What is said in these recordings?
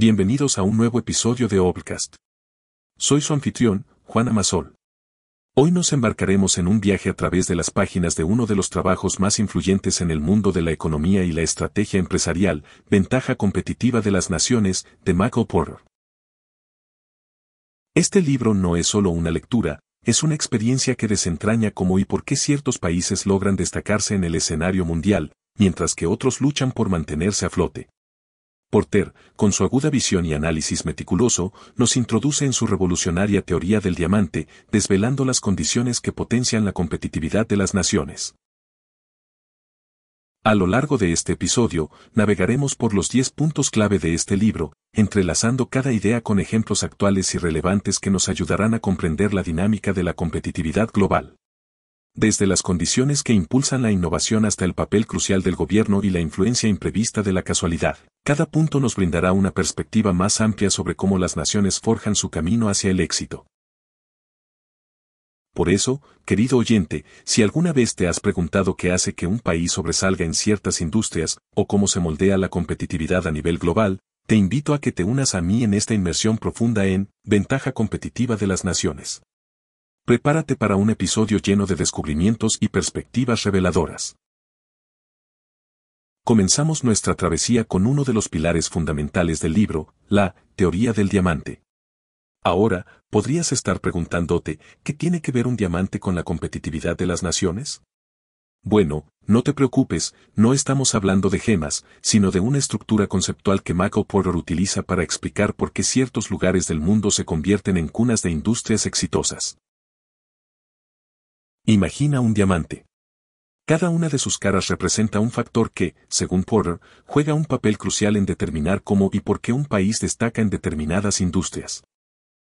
Bienvenidos a un nuevo episodio de Obcast. Soy su anfitrión, Juan Amasol. Hoy nos embarcaremos en un viaje a través de las páginas de uno de los trabajos más influyentes en el mundo de la economía y la estrategia empresarial, Ventaja competitiva de las naciones, de Michael Porter. Este libro no es solo una lectura, es una experiencia que desentraña cómo y por qué ciertos países logran destacarse en el escenario mundial, mientras que otros luchan por mantenerse a flote. Porter, con su aguda visión y análisis meticuloso, nos introduce en su revolucionaria teoría del diamante, desvelando las condiciones que potencian la competitividad de las naciones. A lo largo de este episodio, navegaremos por los 10 puntos clave de este libro, entrelazando cada idea con ejemplos actuales y relevantes que nos ayudarán a comprender la dinámica de la competitividad global desde las condiciones que impulsan la innovación hasta el papel crucial del gobierno y la influencia imprevista de la casualidad. Cada punto nos brindará una perspectiva más amplia sobre cómo las naciones forjan su camino hacia el éxito. Por eso, querido oyente, si alguna vez te has preguntado qué hace que un país sobresalga en ciertas industrias, o cómo se moldea la competitividad a nivel global, te invito a que te unas a mí en esta inmersión profunda en Ventaja competitiva de las naciones. Prepárate para un episodio lleno de descubrimientos y perspectivas reveladoras. Comenzamos nuestra travesía con uno de los pilares fundamentales del libro, la teoría del diamante. Ahora, podrías estar preguntándote, ¿qué tiene que ver un diamante con la competitividad de las naciones? Bueno, no te preocupes, no estamos hablando de gemas, sino de una estructura conceptual que Michael Porter utiliza para explicar por qué ciertos lugares del mundo se convierten en cunas de industrias exitosas. Imagina un diamante. Cada una de sus caras representa un factor que, según Porter, juega un papel crucial en determinar cómo y por qué un país destaca en determinadas industrias.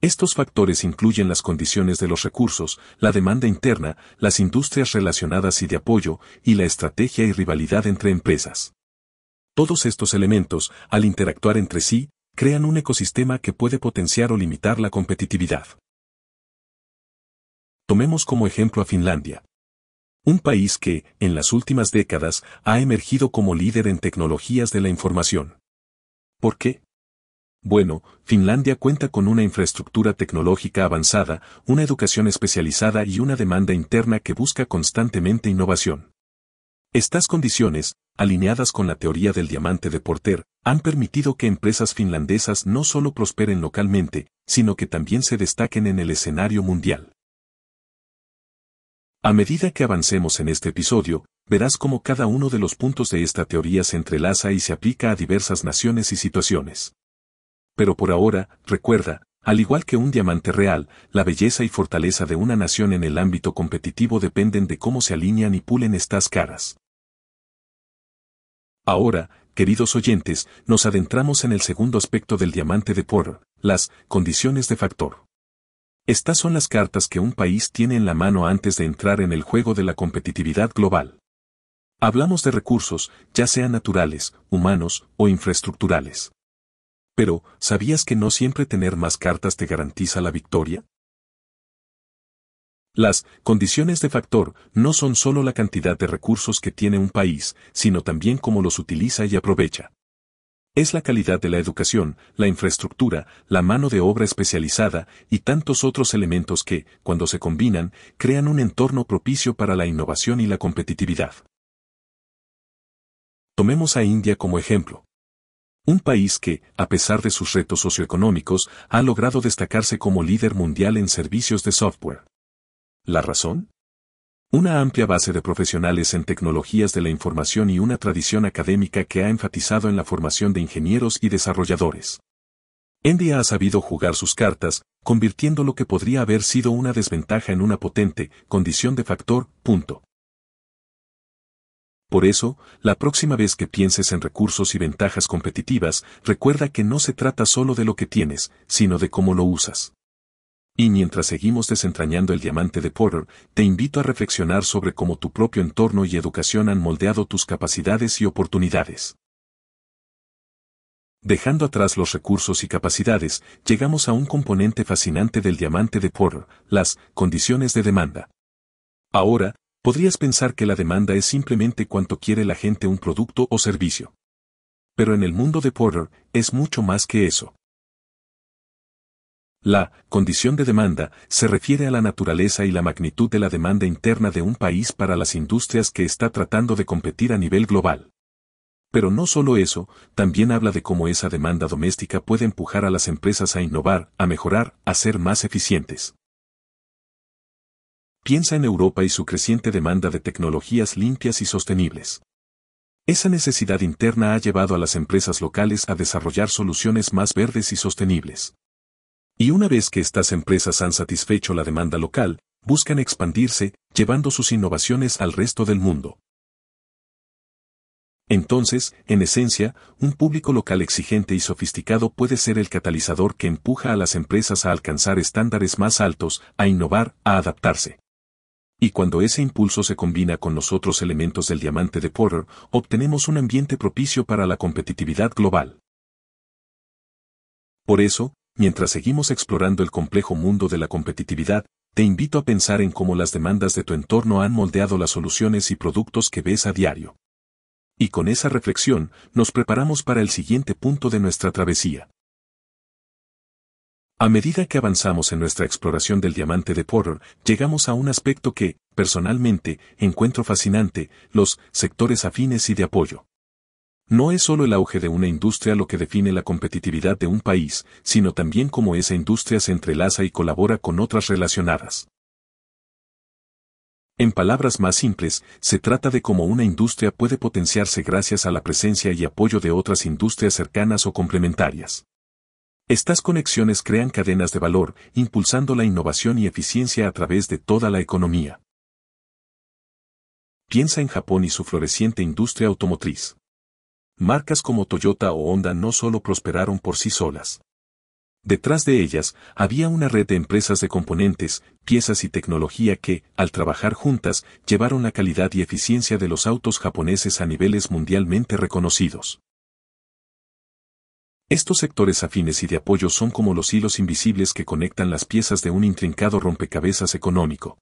Estos factores incluyen las condiciones de los recursos, la demanda interna, las industrias relacionadas y de apoyo, y la estrategia y rivalidad entre empresas. Todos estos elementos, al interactuar entre sí, crean un ecosistema que puede potenciar o limitar la competitividad. Tomemos como ejemplo a Finlandia. Un país que, en las últimas décadas, ha emergido como líder en tecnologías de la información. ¿Por qué? Bueno, Finlandia cuenta con una infraestructura tecnológica avanzada, una educación especializada y una demanda interna que busca constantemente innovación. Estas condiciones, alineadas con la teoría del diamante de Porter, han permitido que empresas finlandesas no solo prosperen localmente, sino que también se destaquen en el escenario mundial. A medida que avancemos en este episodio, verás cómo cada uno de los puntos de esta teoría se entrelaza y se aplica a diversas naciones y situaciones. Pero por ahora, recuerda, al igual que un diamante real, la belleza y fortaleza de una nación en el ámbito competitivo dependen de cómo se alinean y pulen estas caras. Ahora, queridos oyentes, nos adentramos en el segundo aspecto del diamante de Porter, las condiciones de factor. Estas son las cartas que un país tiene en la mano antes de entrar en el juego de la competitividad global. Hablamos de recursos, ya sean naturales, humanos o infraestructurales. Pero, ¿sabías que no siempre tener más cartas te garantiza la victoria? Las condiciones de factor no son solo la cantidad de recursos que tiene un país, sino también cómo los utiliza y aprovecha. Es la calidad de la educación, la infraestructura, la mano de obra especializada y tantos otros elementos que, cuando se combinan, crean un entorno propicio para la innovación y la competitividad. Tomemos a India como ejemplo. Un país que, a pesar de sus retos socioeconómicos, ha logrado destacarse como líder mundial en servicios de software. ¿La razón? Una amplia base de profesionales en tecnologías de la información y una tradición académica que ha enfatizado en la formación de ingenieros y desarrolladores. India ha sabido jugar sus cartas, convirtiendo lo que podría haber sido una desventaja en una potente condición de factor, punto. Por eso, la próxima vez que pienses en recursos y ventajas competitivas, recuerda que no se trata solo de lo que tienes, sino de cómo lo usas. Y mientras seguimos desentrañando el diamante de Porter, te invito a reflexionar sobre cómo tu propio entorno y educación han moldeado tus capacidades y oportunidades. Dejando atrás los recursos y capacidades, llegamos a un componente fascinante del diamante de Porter, las condiciones de demanda. Ahora, podrías pensar que la demanda es simplemente cuanto quiere la gente un producto o servicio. Pero en el mundo de Porter, es mucho más que eso. La condición de demanda se refiere a la naturaleza y la magnitud de la demanda interna de un país para las industrias que está tratando de competir a nivel global. Pero no solo eso, también habla de cómo esa demanda doméstica puede empujar a las empresas a innovar, a mejorar, a ser más eficientes. Piensa en Europa y su creciente demanda de tecnologías limpias y sostenibles. Esa necesidad interna ha llevado a las empresas locales a desarrollar soluciones más verdes y sostenibles. Y una vez que estas empresas han satisfecho la demanda local, buscan expandirse, llevando sus innovaciones al resto del mundo. Entonces, en esencia, un público local exigente y sofisticado puede ser el catalizador que empuja a las empresas a alcanzar estándares más altos, a innovar, a adaptarse. Y cuando ese impulso se combina con los otros elementos del diamante de Porter, obtenemos un ambiente propicio para la competitividad global. Por eso, Mientras seguimos explorando el complejo mundo de la competitividad, te invito a pensar en cómo las demandas de tu entorno han moldeado las soluciones y productos que ves a diario. Y con esa reflexión, nos preparamos para el siguiente punto de nuestra travesía. A medida que avanzamos en nuestra exploración del diamante de Porter, llegamos a un aspecto que, personalmente, encuentro fascinante, los sectores afines y de apoyo. No es solo el auge de una industria lo que define la competitividad de un país, sino también cómo esa industria se entrelaza y colabora con otras relacionadas. En palabras más simples, se trata de cómo una industria puede potenciarse gracias a la presencia y apoyo de otras industrias cercanas o complementarias. Estas conexiones crean cadenas de valor, impulsando la innovación y eficiencia a través de toda la economía. Piensa en Japón y su floreciente industria automotriz. Marcas como Toyota o Honda no solo prosperaron por sí solas. Detrás de ellas había una red de empresas de componentes, piezas y tecnología que, al trabajar juntas, llevaron la calidad y eficiencia de los autos japoneses a niveles mundialmente reconocidos. Estos sectores afines y de apoyo son como los hilos invisibles que conectan las piezas de un intrincado rompecabezas económico.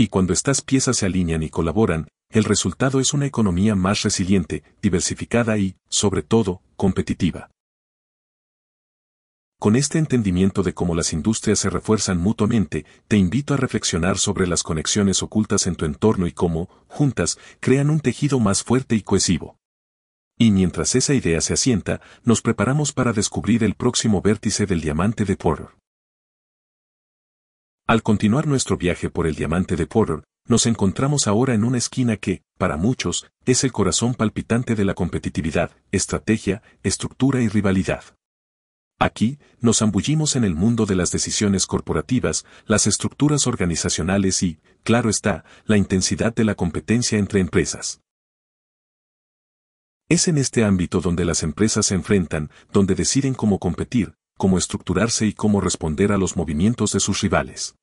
Y cuando estas piezas se alinean y colaboran, el resultado es una economía más resiliente, diversificada y, sobre todo, competitiva. Con este entendimiento de cómo las industrias se refuerzan mutuamente, te invito a reflexionar sobre las conexiones ocultas en tu entorno y cómo, juntas, crean un tejido más fuerte y cohesivo. Y mientras esa idea se asienta, nos preparamos para descubrir el próximo vértice del diamante de Porter. Al continuar nuestro viaje por el diamante de Porter, nos encontramos ahora en una esquina que, para muchos, es el corazón palpitante de la competitividad, estrategia, estructura y rivalidad. Aquí, nos zambullimos en el mundo de las decisiones corporativas, las estructuras organizacionales y, claro está, la intensidad de la competencia entre empresas. Es en este ámbito donde las empresas se enfrentan, donde deciden cómo competir, cómo estructurarse y cómo responder a los movimientos de sus rivales.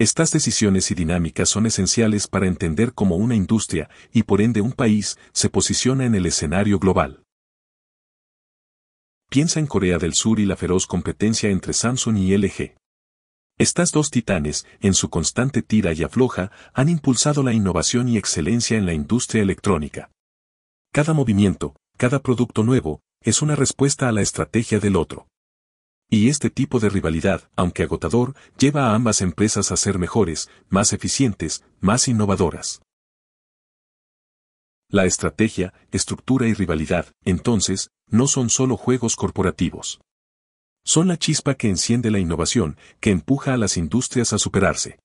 Estas decisiones y dinámicas son esenciales para entender cómo una industria, y por ende un país, se posiciona en el escenario global. Piensa en Corea del Sur y la feroz competencia entre Samsung y LG. Estas dos titanes, en su constante tira y afloja, han impulsado la innovación y excelencia en la industria electrónica. Cada movimiento, cada producto nuevo, es una respuesta a la estrategia del otro. Y este tipo de rivalidad, aunque agotador, lleva a ambas empresas a ser mejores, más eficientes, más innovadoras. La estrategia, estructura y rivalidad, entonces, no son solo juegos corporativos. Son la chispa que enciende la innovación, que empuja a las industrias a superarse.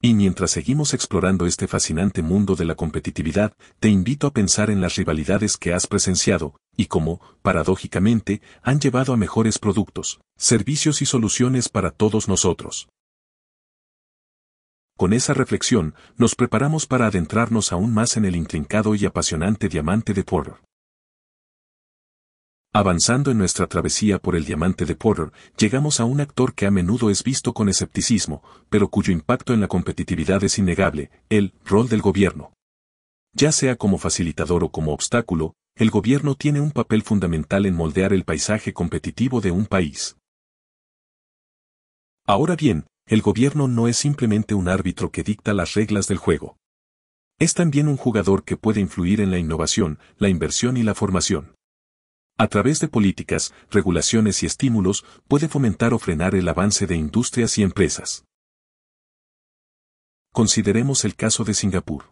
Y mientras seguimos explorando este fascinante mundo de la competitividad, te invito a pensar en las rivalidades que has presenciado, y cómo, paradójicamente, han llevado a mejores productos, servicios y soluciones para todos nosotros. Con esa reflexión, nos preparamos para adentrarnos aún más en el intrincado y apasionante diamante de Porter. Avanzando en nuestra travesía por el diamante de Porter, llegamos a un actor que a menudo es visto con escepticismo, pero cuyo impacto en la competitividad es innegable, el rol del gobierno. Ya sea como facilitador o como obstáculo, el gobierno tiene un papel fundamental en moldear el paisaje competitivo de un país. Ahora bien, el gobierno no es simplemente un árbitro que dicta las reglas del juego. Es también un jugador que puede influir en la innovación, la inversión y la formación. A través de políticas, regulaciones y estímulos, puede fomentar o frenar el avance de industrias y empresas. Consideremos el caso de Singapur.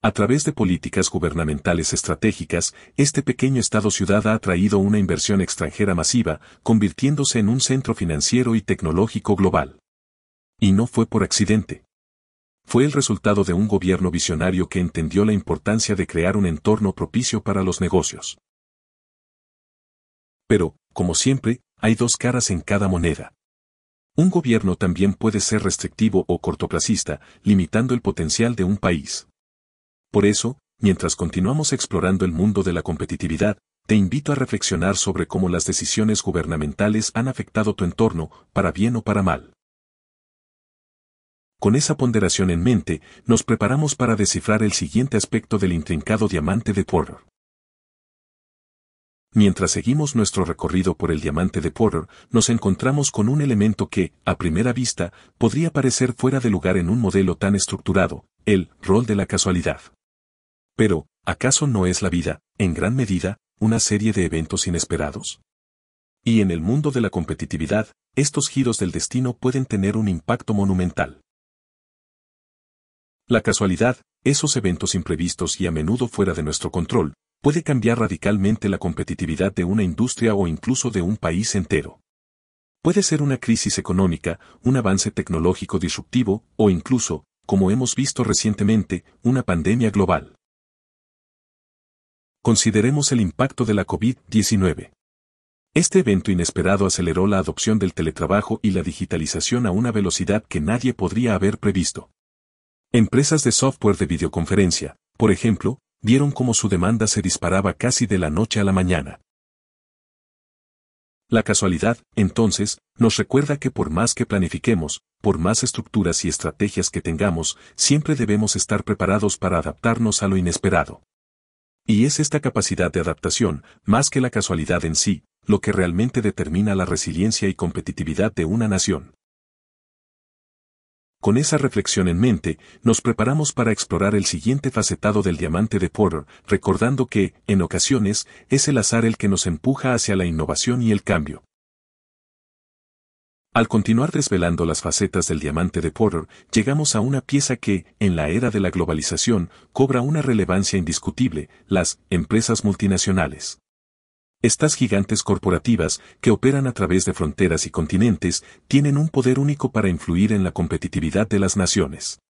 A través de políticas gubernamentales estratégicas, este pequeño Estado-ciudad ha atraído una inversión extranjera masiva, convirtiéndose en un centro financiero y tecnológico global. Y no fue por accidente. Fue el resultado de un gobierno visionario que entendió la importancia de crear un entorno propicio para los negocios. Pero, como siempre, hay dos caras en cada moneda. Un gobierno también puede ser restrictivo o cortoplacista, limitando el potencial de un país. Por eso, mientras continuamos explorando el mundo de la competitividad, te invito a reflexionar sobre cómo las decisiones gubernamentales han afectado tu entorno, para bien o para mal. Con esa ponderación en mente, nos preparamos para descifrar el siguiente aspecto del intrincado diamante de Porter. Mientras seguimos nuestro recorrido por el diamante de Porter, nos encontramos con un elemento que, a primera vista, podría parecer fuera de lugar en un modelo tan estructurado, el rol de la casualidad. Pero, ¿acaso no es la vida, en gran medida, una serie de eventos inesperados? Y en el mundo de la competitividad, estos giros del destino pueden tener un impacto monumental. La casualidad, esos eventos imprevistos y a menudo fuera de nuestro control, puede cambiar radicalmente la competitividad de una industria o incluso de un país entero. Puede ser una crisis económica, un avance tecnológico disruptivo, o incluso, como hemos visto recientemente, una pandemia global. Consideremos el impacto de la COVID-19. Este evento inesperado aceleró la adopción del teletrabajo y la digitalización a una velocidad que nadie podría haber previsto. Empresas de software de videoconferencia, por ejemplo, vieron cómo su demanda se disparaba casi de la noche a la mañana. La casualidad, entonces, nos recuerda que por más que planifiquemos, por más estructuras y estrategias que tengamos, siempre debemos estar preparados para adaptarnos a lo inesperado. Y es esta capacidad de adaptación, más que la casualidad en sí, lo que realmente determina la resiliencia y competitividad de una nación. Con esa reflexión en mente, nos preparamos para explorar el siguiente facetado del diamante de Porter, recordando que, en ocasiones, es el azar el que nos empuja hacia la innovación y el cambio. Al continuar desvelando las facetas del diamante de Porter, llegamos a una pieza que, en la era de la globalización, cobra una relevancia indiscutible, las empresas multinacionales. Estas gigantes corporativas, que operan a través de fronteras y continentes, tienen un poder único para influir en la competitividad de las naciones.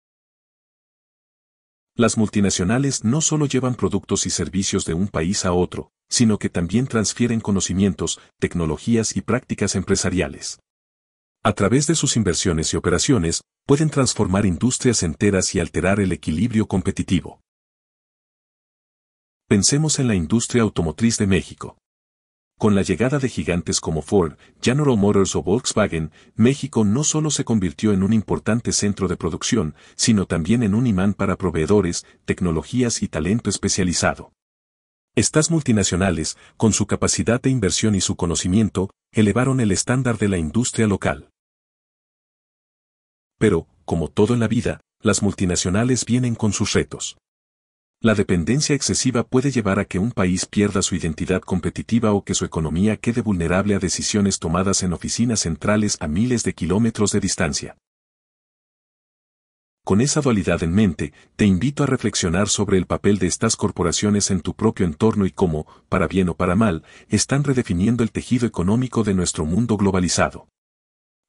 Las multinacionales no solo llevan productos y servicios de un país a otro, sino que también transfieren conocimientos, tecnologías y prácticas empresariales. A través de sus inversiones y operaciones, pueden transformar industrias enteras y alterar el equilibrio competitivo. Pensemos en la industria automotriz de México. Con la llegada de gigantes como Ford, General Motors o Volkswagen, México no solo se convirtió en un importante centro de producción, sino también en un imán para proveedores, tecnologías y talento especializado. Estas multinacionales, con su capacidad de inversión y su conocimiento, elevaron el estándar de la industria local. Pero, como todo en la vida, las multinacionales vienen con sus retos. La dependencia excesiva puede llevar a que un país pierda su identidad competitiva o que su economía quede vulnerable a decisiones tomadas en oficinas centrales a miles de kilómetros de distancia. Con esa dualidad en mente, te invito a reflexionar sobre el papel de estas corporaciones en tu propio entorno y cómo, para bien o para mal, están redefiniendo el tejido económico de nuestro mundo globalizado.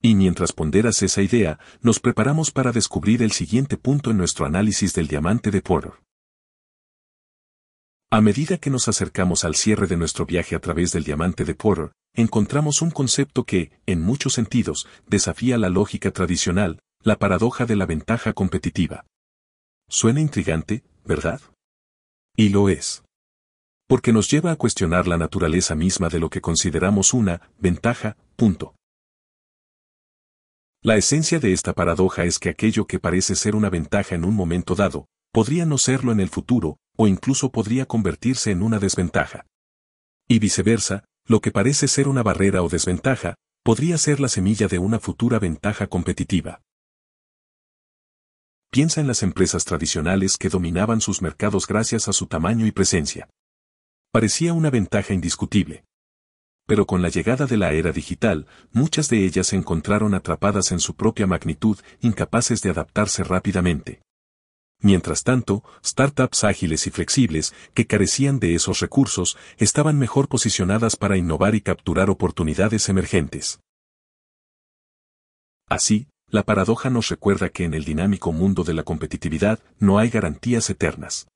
Y mientras ponderas esa idea, nos preparamos para descubrir el siguiente punto en nuestro análisis del diamante de Porter. A medida que nos acercamos al cierre de nuestro viaje a través del diamante de Porter, encontramos un concepto que, en muchos sentidos, desafía la lógica tradicional, la paradoja de la ventaja competitiva. Suena intrigante, ¿verdad? Y lo es. Porque nos lleva a cuestionar la naturaleza misma de lo que consideramos una ventaja, punto. La esencia de esta paradoja es que aquello que parece ser una ventaja en un momento dado, podría no serlo en el futuro, o incluso podría convertirse en una desventaja. Y viceversa, lo que parece ser una barrera o desventaja, podría ser la semilla de una futura ventaja competitiva. Piensa en las empresas tradicionales que dominaban sus mercados gracias a su tamaño y presencia. Parecía una ventaja indiscutible. Pero con la llegada de la era digital, muchas de ellas se encontraron atrapadas en su propia magnitud, incapaces de adaptarse rápidamente. Mientras tanto, startups ágiles y flexibles, que carecían de esos recursos, estaban mejor posicionadas para innovar y capturar oportunidades emergentes. Así, la paradoja nos recuerda que en el dinámico mundo de la competitividad no hay garantías eternas.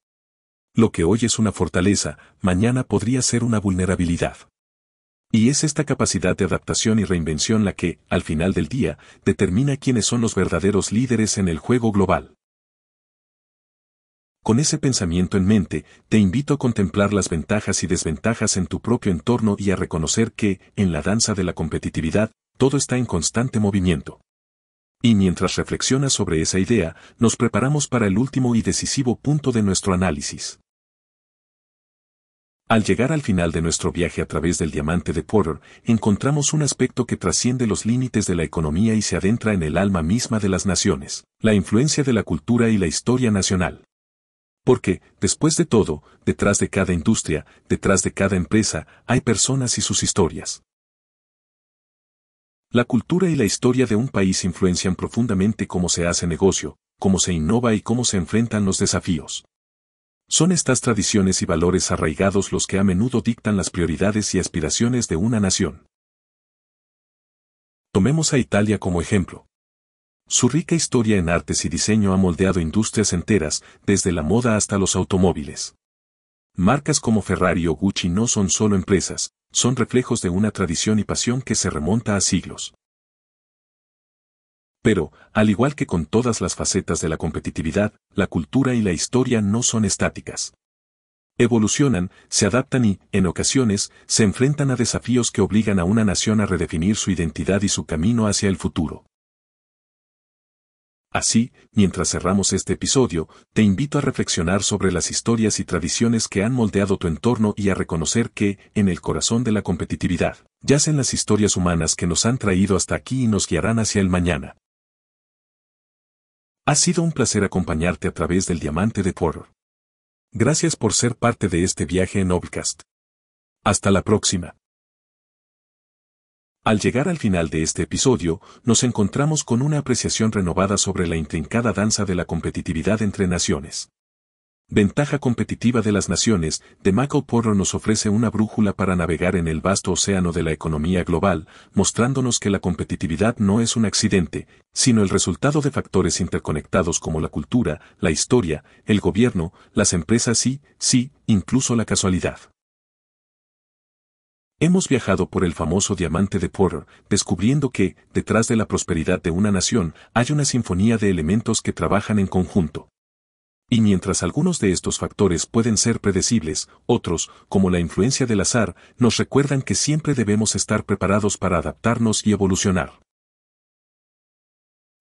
Lo que hoy es una fortaleza, mañana podría ser una vulnerabilidad. Y es esta capacidad de adaptación y reinvención la que, al final del día, determina quiénes son los verdaderos líderes en el juego global. Con ese pensamiento en mente, te invito a contemplar las ventajas y desventajas en tu propio entorno y a reconocer que, en la danza de la competitividad, todo está en constante movimiento. Y mientras reflexionas sobre esa idea, nos preparamos para el último y decisivo punto de nuestro análisis. Al llegar al final de nuestro viaje a través del diamante de Porter, encontramos un aspecto que trasciende los límites de la economía y se adentra en el alma misma de las naciones, la influencia de la cultura y la historia nacional. Porque, después de todo, detrás de cada industria, detrás de cada empresa, hay personas y sus historias. La cultura y la historia de un país influencian profundamente cómo se hace negocio, cómo se innova y cómo se enfrentan los desafíos. Son estas tradiciones y valores arraigados los que a menudo dictan las prioridades y aspiraciones de una nación. Tomemos a Italia como ejemplo. Su rica historia en artes y diseño ha moldeado industrias enteras, desde la moda hasta los automóviles. Marcas como Ferrari o Gucci no son solo empresas, son reflejos de una tradición y pasión que se remonta a siglos. Pero, al igual que con todas las facetas de la competitividad, la cultura y la historia no son estáticas. Evolucionan, se adaptan y, en ocasiones, se enfrentan a desafíos que obligan a una nación a redefinir su identidad y su camino hacia el futuro. Así, mientras cerramos este episodio, te invito a reflexionar sobre las historias y tradiciones que han moldeado tu entorno y a reconocer que, en el corazón de la competitividad, yacen las historias humanas que nos han traído hasta aquí y nos guiarán hacia el mañana. Ha sido un placer acompañarte a través del Diamante de Porter. Gracias por ser parte de este viaje en Obcast. Hasta la próxima. Al llegar al final de este episodio, nos encontramos con una apreciación renovada sobre la intrincada danza de la competitividad entre naciones. Ventaja competitiva de las naciones, de Michael Porter nos ofrece una brújula para navegar en el vasto océano de la economía global, mostrándonos que la competitividad no es un accidente, sino el resultado de factores interconectados como la cultura, la historia, el gobierno, las empresas y, sí, incluso la casualidad. Hemos viajado por el famoso diamante de Porter, descubriendo que, detrás de la prosperidad de una nación, hay una sinfonía de elementos que trabajan en conjunto. Y mientras algunos de estos factores pueden ser predecibles, otros, como la influencia del azar, nos recuerdan que siempre debemos estar preparados para adaptarnos y evolucionar.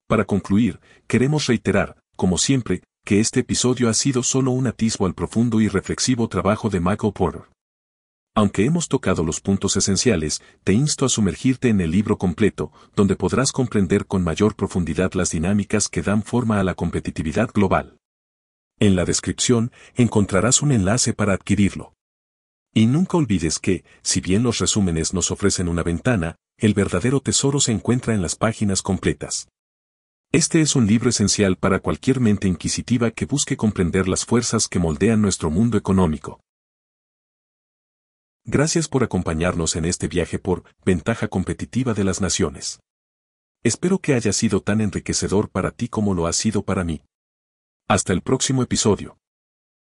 Para concluir, queremos reiterar, como siempre, que este episodio ha sido solo un atisbo al profundo y reflexivo trabajo de Michael Porter. Aunque hemos tocado los puntos esenciales, te insto a sumergirte en el libro completo, donde podrás comprender con mayor profundidad las dinámicas que dan forma a la competitividad global. En la descripción encontrarás un enlace para adquirirlo. Y nunca olvides que, si bien los resúmenes nos ofrecen una ventana, el verdadero tesoro se encuentra en las páginas completas. Este es un libro esencial para cualquier mente inquisitiva que busque comprender las fuerzas que moldean nuestro mundo económico. Gracias por acompañarnos en este viaje por Ventaja Competitiva de las Naciones. Espero que haya sido tan enriquecedor para ti como lo ha sido para mí. Hasta el próximo episodio.